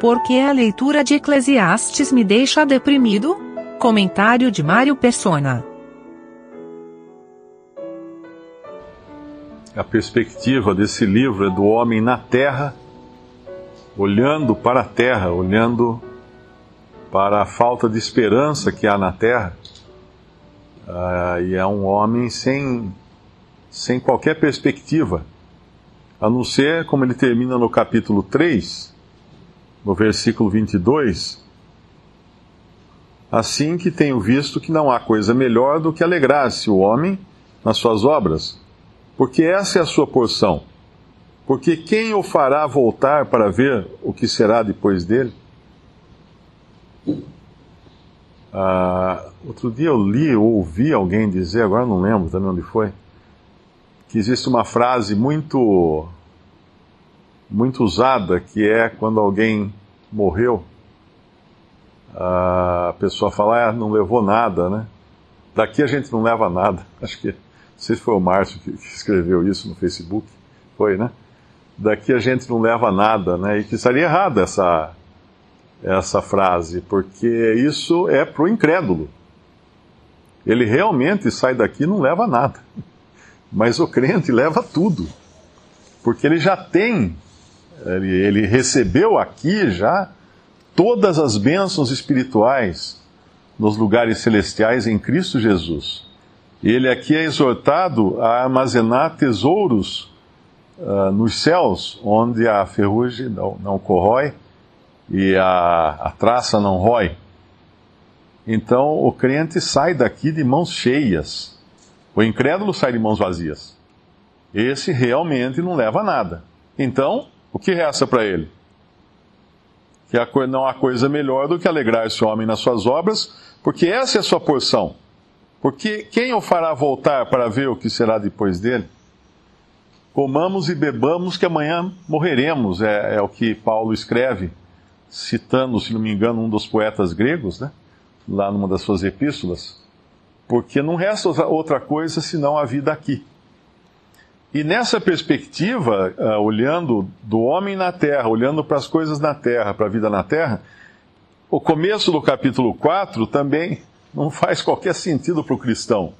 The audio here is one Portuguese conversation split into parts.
Por que a leitura de Eclesiastes me deixa deprimido? Comentário de Mário Persona. A perspectiva desse livro é do homem na terra, olhando para a terra, olhando para a falta de esperança que há na terra. Uh, e é um homem sem, sem qualquer perspectiva, a não ser, como ele termina no capítulo 3, no versículo 22, assim que tenho visto que não há coisa melhor do que alegrar-se o homem nas suas obras, porque essa é a sua porção. Porque quem o fará voltar para ver o que será depois dele? Ah, outro dia eu li ou ouvi alguém dizer, agora não lembro também onde foi, que existe uma frase muito muito usada que é quando alguém morreu, a pessoa fala, ah, não levou nada, né? Daqui a gente não leva nada. Acho que, não sei se foi o Márcio que, escreveu isso no Facebook, foi, né? Daqui a gente não leva nada, né? E que estaria errada essa, essa frase, porque isso é para o incrédulo. Ele realmente sai daqui e não leva nada. Mas o crente leva tudo. Porque ele já tem, ele, ele recebeu aqui já todas as bênçãos espirituais nos lugares celestiais em Cristo Jesus. Ele aqui é exortado a armazenar tesouros uh, nos céus, onde a ferrugem não, não corrói e a, a traça não rói. Então o crente sai daqui de mãos cheias. O incrédulo sai de mãos vazias. Esse realmente não leva a nada. Então, o que resta para ele? Que não há coisa melhor do que alegrar esse homem nas suas obras, porque essa é a sua porção. Porque quem o fará voltar para ver o que será depois dele? Comamos e bebamos, que amanhã morreremos, é, é o que Paulo escreve citando, se não me engano, um dos poetas gregos, né? lá numa das suas epístolas, porque não resta outra coisa senão a vida aqui. E nessa perspectiva, uh, olhando do homem na terra, olhando para as coisas na terra, para a vida na terra, o começo do capítulo 4 também não faz qualquer sentido para o cristão.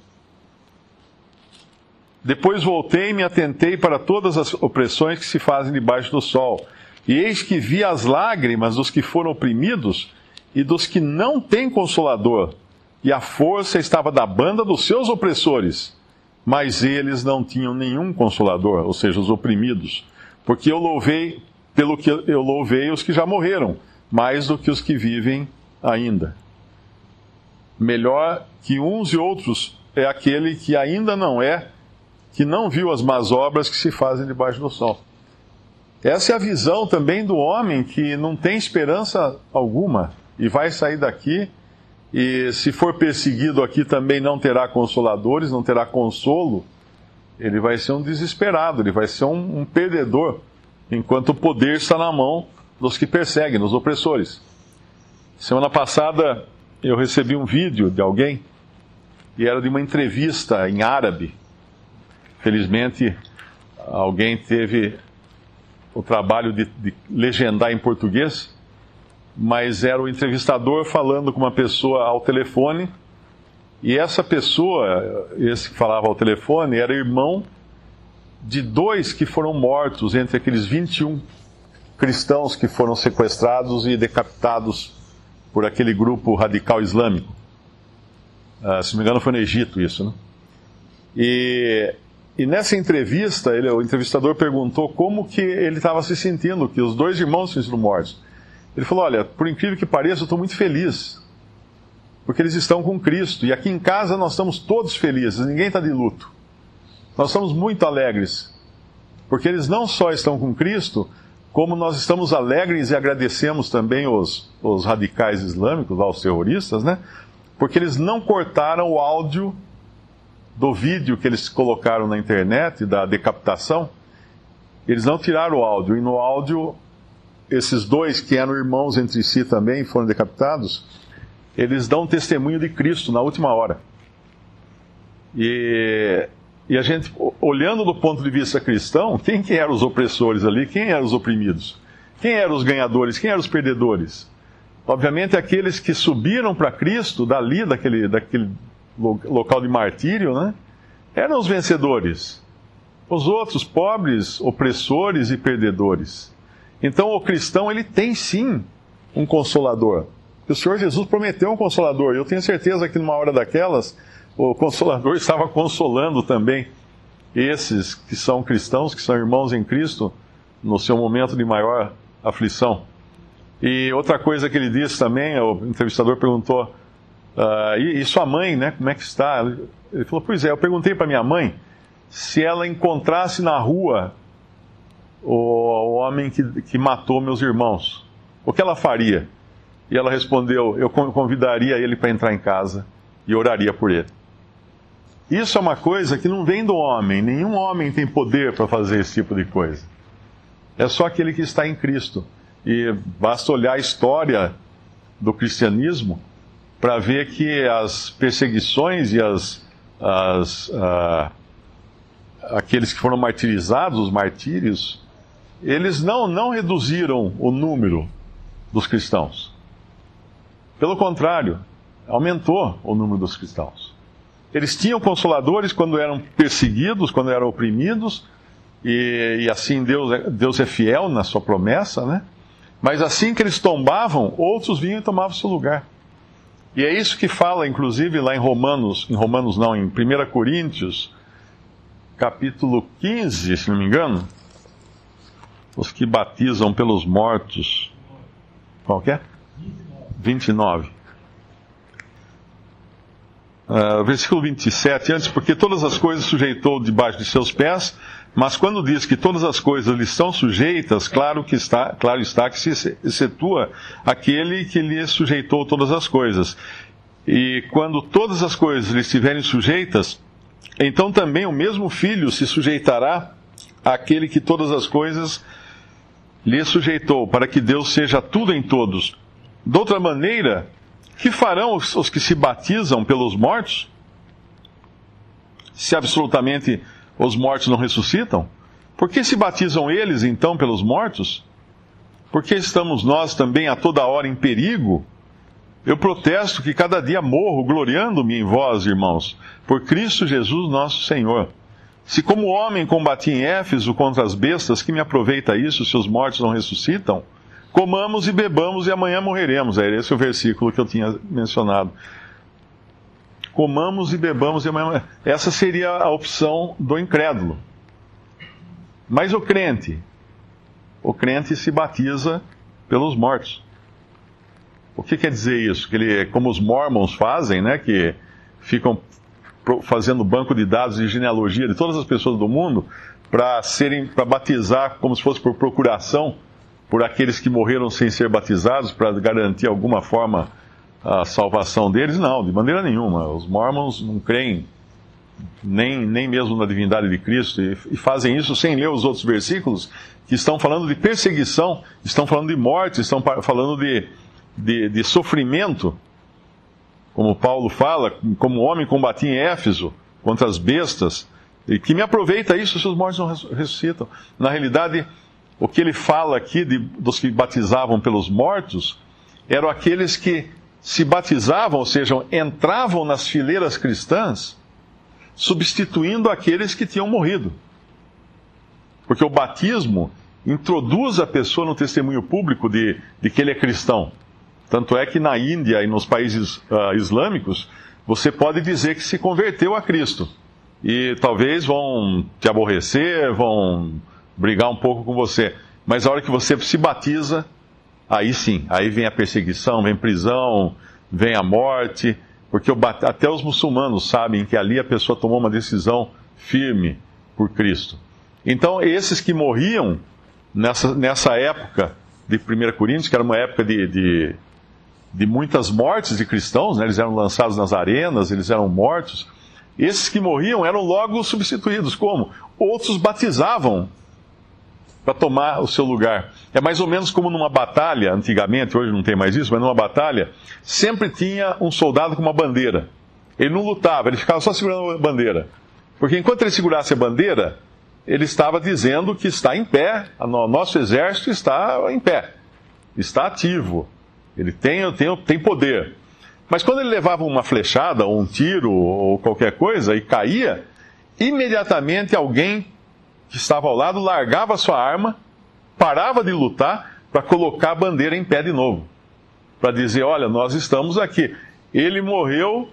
Depois voltei e me atentei para todas as opressões que se fazem debaixo do sol. E eis que vi as lágrimas dos que foram oprimidos e dos que não têm consolador, e a força estava da banda dos seus opressores, mas eles não tinham nenhum consolador, ou seja, os oprimidos, porque eu louvei, pelo que eu louvei os que já morreram, mais do que os que vivem ainda. Melhor que uns e outros é aquele que ainda não é, que não viu as más obras que se fazem debaixo do sol. Essa é a visão também do homem que não tem esperança alguma e vai sair daqui e se for perseguido aqui também não terá consoladores, não terá consolo. Ele vai ser um desesperado, ele vai ser um, um perdedor, enquanto o poder está na mão dos que perseguem, dos opressores. Semana passada eu recebi um vídeo de alguém e era de uma entrevista em árabe. Felizmente alguém teve o trabalho de, de legendar em português, mas era o entrevistador falando com uma pessoa ao telefone, e essa pessoa, esse que falava ao telefone, era irmão de dois que foram mortos entre aqueles 21 cristãos que foram sequestrados e decapitados por aquele grupo radical islâmico. Uh, se não me engano, foi no Egito isso, né? E e nessa entrevista, ele, o entrevistador perguntou como que ele estava se sentindo, que os dois irmãos tinham sido mortos. Ele falou: Olha, por incrível que pareça, eu estou muito feliz, porque eles estão com Cristo. E aqui em casa nós estamos todos felizes, ninguém está de luto. Nós estamos muito alegres, porque eles não só estão com Cristo, como nós estamos alegres e agradecemos também os, os radicais islâmicos, os terroristas, né? Porque eles não cortaram o áudio do vídeo que eles colocaram na internet, da decapitação, eles não tiraram o áudio, e no áudio, esses dois que eram irmãos entre si também foram decapitados, eles dão testemunho de Cristo na última hora. E, e a gente, olhando do ponto de vista cristão, quem que eram os opressores ali, quem eram os oprimidos? Quem eram os ganhadores? Quem eram os perdedores? Obviamente, aqueles que subiram para Cristo, dali, daquele, daquele local de martírio, né? Eram os vencedores. Os outros, pobres, opressores e perdedores. Então, o cristão, ele tem sim um consolador. O Senhor Jesus prometeu um consolador. Eu tenho certeza que numa hora daquelas, o consolador estava consolando também esses que são cristãos, que são irmãos em Cristo, no seu momento de maior aflição. E outra coisa que ele disse também, o entrevistador perguntou, uh, e, e, sua mãe, né, como é que está? Ele falou, pois é, eu perguntei para minha mãe se ela encontrasse na rua o, o homem que, que matou meus irmãos, o que ela faria? E ela respondeu, eu convidaria ele para entrar em casa e oraria por ele. Isso é uma coisa que não vem do homem, nenhum homem tem poder para fazer esse tipo de coisa. É só aquele que está em Cristo. E basta olhar a história do cristianismo para ver que as perseguições e as, as uh, aqueles que foram martirizados, os martírios, eles não, não reduziram o número dos cristãos. Pelo contrário, aumentou o número dos cristãos. Eles tinham consoladores quando eram perseguidos, quando eram oprimidos, e, e assim Deus, é, Deus é fiel na sua promessa, né? Mas assim que eles tombavam, outros vinham e tomavam seu lugar. E é isso que fala, inclusive, lá em Romanos, em Romanos não, em 1 Coríntios, capítulo 15, se não me engano, os que batizam pelos mortos. Qual que é? 29. Uh, versículo 27, antes, porque todas as coisas sujeitou debaixo de seus pés, mas quando diz que todas as coisas lhe são sujeitas, claro que está, claro está que se excetua aquele que lhe sujeitou todas as coisas. E quando todas as coisas lhe estiverem sujeitas, então também o mesmo filho se sujeitará àquele que todas as coisas lhe sujeitou, para que Deus seja tudo em todos. De outra maneira, que farão os, os que se batizam pelos mortos? Se absolutamente os mortos não ressuscitam? Por que se batizam eles então pelos mortos? Por que estamos nós também a toda hora em perigo? Eu protesto que cada dia morro gloriando-me em vós, irmãos, por Cristo Jesus nosso Senhor. Se como homem combati em Éfeso contra as bestas, que me aproveita isso se os mortos não ressuscitam? Comamos e bebamos e amanhã morreremos. É esse o versículo que eu tinha mencionado. Comamos e bebamos e amanhã. Essa seria a opção do incrédulo. Mas o crente, o crente se batiza pelos mortos. O que quer dizer isso? Que ele, como os mormons fazem, né, que ficam fazendo banco de dados de genealogia de todas as pessoas do mundo para serem para batizar como se fosse por procuração por aqueles que morreram sem ser batizados para garantir alguma forma a salvação deles? Não, de maneira nenhuma. Os mormons não creem nem, nem mesmo na divindade de Cristo e, e fazem isso sem ler os outros versículos que estão falando de perseguição, estão falando de morte, estão falando de, de, de sofrimento. Como Paulo fala, como homem combati em Éfeso contra as bestas, e que me aproveita isso se os mortos não ressuscitam. Na realidade, o que ele fala aqui de, dos que batizavam pelos mortos eram aqueles que se batizavam, ou seja, entravam nas fileiras cristãs, substituindo aqueles que tinham morrido. Porque o batismo introduz a pessoa no testemunho público de, de que ele é cristão. Tanto é que na Índia e nos países uh, islâmicos, você pode dizer que se converteu a Cristo. E talvez vão te aborrecer, vão brigar um pouco com você. Mas a hora que você se batiza, aí sim, aí vem a perseguição, vem prisão, vem a morte, porque até os muçulmanos sabem que ali a pessoa tomou uma decisão firme por Cristo. Então, esses que morriam nessa, nessa época de 1 Coríntios, que era uma época de, de, de muitas mortes de cristãos, né? eles eram lançados nas arenas, eles eram mortos. Esses que morriam eram logo substituídos. Como? Outros batizavam para tomar o seu lugar. É mais ou menos como numa batalha, antigamente, hoje não tem mais isso, mas numa batalha, sempre tinha um soldado com uma bandeira. Ele não lutava, ele ficava só segurando a bandeira. Porque enquanto ele segurasse a bandeira, ele estava dizendo que está em pé, o nosso exército está em pé, está ativo, ele tem, tem, tem poder. Mas quando ele levava uma flechada, ou um tiro, ou qualquer coisa, e caía, imediatamente alguém que estava ao lado largava sua arma, parava de lutar para colocar a bandeira em pé de novo. Para dizer: olha, nós estamos aqui. Ele morreu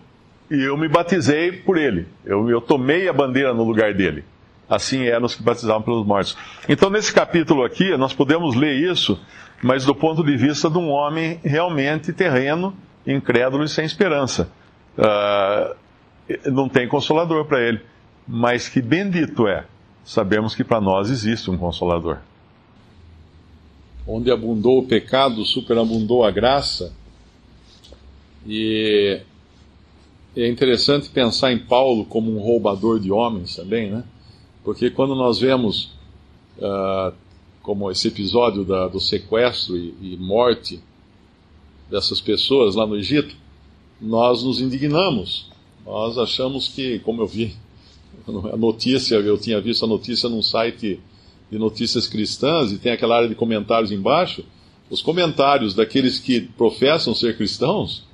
e eu me batizei por ele. Eu, eu tomei a bandeira no lugar dele. Assim eram os que batizavam pelos mortos. Então, nesse capítulo aqui, nós podemos ler isso, mas do ponto de vista de um homem realmente terreno, incrédulo e sem esperança. Uh, não tem consolador para ele. Mas que bendito é, sabemos que para nós existe um consolador. Onde abundou o pecado, superabundou a graça. E é interessante pensar em Paulo como um roubador de homens também, né? Porque quando nós vemos, uh, como esse episódio da, do sequestro e, e morte dessas pessoas lá no Egito, nós nos indignamos. Nós achamos que, como eu vi a notícia, eu tinha visto a notícia num site de notícias cristãs e tem aquela área de comentários embaixo. Os comentários daqueles que professam ser cristãos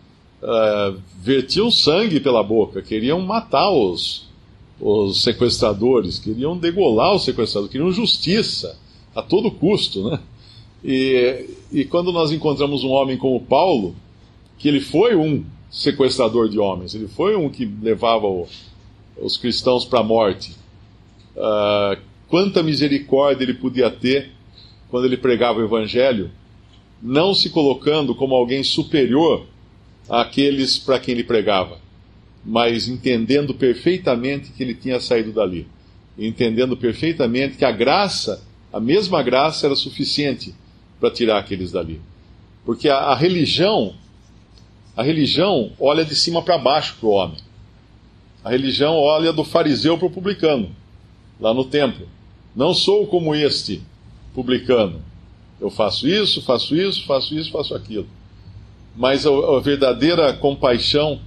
uh, vertiam sangue pela boca, queriam matar os, os sequestradores, queriam degolar os sequestradores, queriam justiça a todo custo, né? E, e quando nós encontramos um homem como Paulo, que ele foi um sequestrador de homens, ele foi um que levava o, os cristãos para a morte, uh, quanta misericórdia ele podia ter quando ele pregava o evangelho, não se colocando como alguém superior àqueles para quem ele pregava, mas entendendo perfeitamente que ele tinha saído dali, entendendo perfeitamente que a graça, a mesma graça, era suficiente para tirar aqueles dali. Porque a, a religião, a religião olha de cima para baixo para o homem. A religião olha do fariseu para o publicano, lá no templo. Não sou como este publicano. Eu faço isso, faço isso, faço isso, faço aquilo. Mas a, a verdadeira compaixão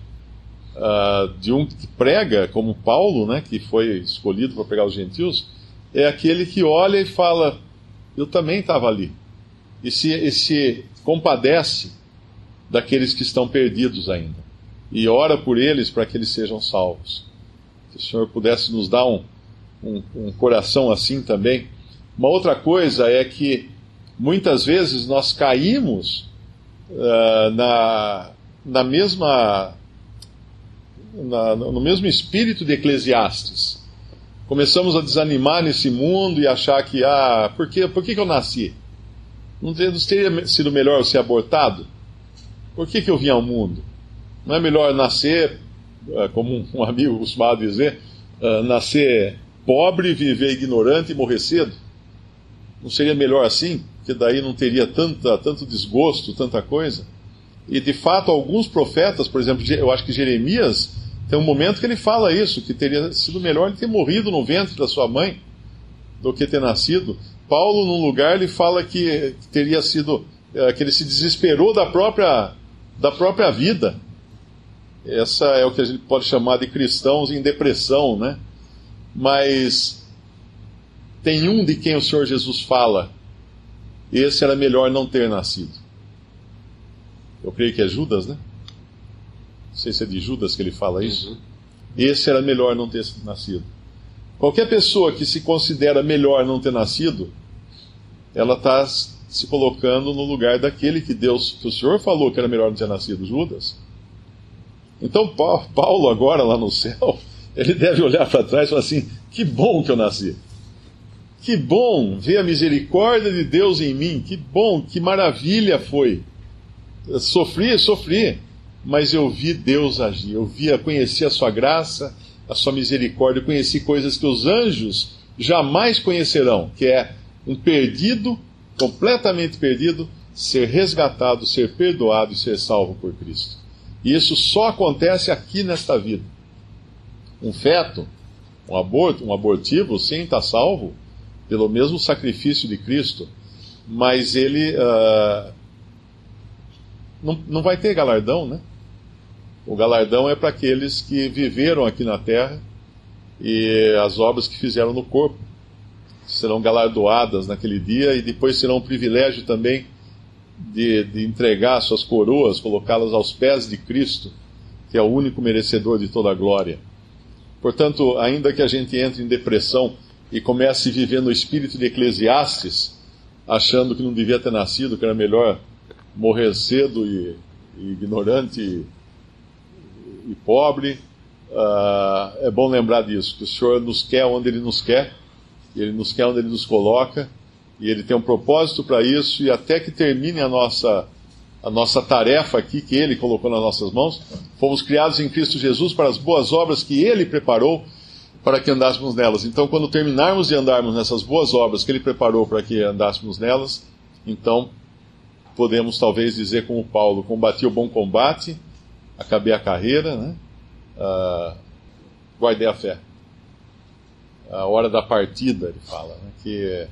uh, de um que prega, como Paulo, né, que foi escolhido para pregar os gentios, é aquele que olha e fala: Eu também estava ali e se, e se compadece daqueles que estão perdidos ainda e ora por eles para que eles sejam salvos. Que o Senhor pudesse nos dar um, um, um coração assim também. Uma outra coisa é que muitas vezes nós caímos uh, na, na mesma na, no mesmo espírito de Eclesiastes. Começamos a desanimar nesse mundo e achar que, ah, por que, por que, que eu nasci? Não teria sido melhor ser abortado? Por que, que eu vim ao mundo? Não é melhor nascer, é, como um amigo costumava dizer, é, nascer pobre, viver ignorante e morrer cedo? Não seria melhor assim? Porque daí não teria tanta, tanto desgosto, tanta coisa? E de fato, alguns profetas, por exemplo, eu acho que Jeremias, tem um momento que ele fala isso, que teria sido melhor ele ter morrido no ventre da sua mãe do que ter nascido. Paulo, num lugar, ele fala que teria sido é, que ele se desesperou da própria da própria vida. Essa é o que a gente pode chamar de cristãos em depressão, né? Mas tem um de quem o Senhor Jesus fala. Esse era melhor não ter nascido. Eu creio que é Judas, né? Não sei se é de Judas que ele fala isso. Uhum. Esse era melhor não ter nascido. Qualquer pessoa que se considera melhor não ter nascido, ela está se colocando no lugar daquele que Deus, que o Senhor falou que era melhor não ter nascido, Judas. Então Paulo agora lá no céu, ele deve olhar para trás e falar assim: que bom que eu nasci. Que bom ver a misericórdia de Deus em mim. Que bom, que maravilha foi. Sofri, sofri, mas eu vi Deus agir. Eu vi, conheci a sua graça a sua misericórdia, eu conheci coisas que os anjos jamais conhecerão, que é um perdido, completamente perdido, ser resgatado, ser perdoado e ser salvo por Cristo. E isso só acontece aqui nesta vida. Um feto, um aborto, um abortivo, sim, está salvo pelo mesmo sacrifício de Cristo, mas ele uh, não, não vai ter galardão, né? O galardão é para aqueles que viveram aqui na terra e as obras que fizeram no corpo. serão galardoadas naquele dia e depois serão um privilégio também de, de entregar suas coroas, colocá-las aos pés de Cristo, que é o único merecedor de toda a glória. Portanto, ainda que a gente entre em depressão e comece a viver no espírito de Eclesiastes, achando que não devia ter nascido, que era melhor morrer cedo e, e ignorante e, pobre, uh, é bom lembrar disso, que o Senhor nos quer onde Ele nos quer, Ele nos quer onde Ele nos coloca, e Ele tem um propósito para isso, e até que termine a nossa, a nossa tarefa aqui, que Ele colocou nas nossas mãos, fomos criados em Cristo Jesus para as boas obras que Ele preparou para que andássemos nelas. Então, quando terminarmos de andarmos nessas boas obras que Ele preparou para que andássemos nelas, então podemos talvez dizer como Paulo: combati o bom combate, acabei a carreira, né? Uh, guardei a fé. A hora da partida, ele fala, né? que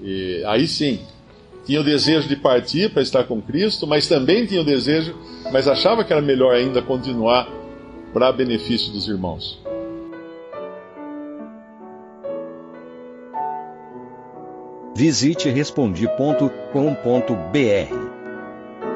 e, aí sim tinha o desejo de partir para estar com Cristo, mas também tinha o desejo, mas achava que era melhor ainda continuar para benefício dos irmãos. Visite respondi.com.br.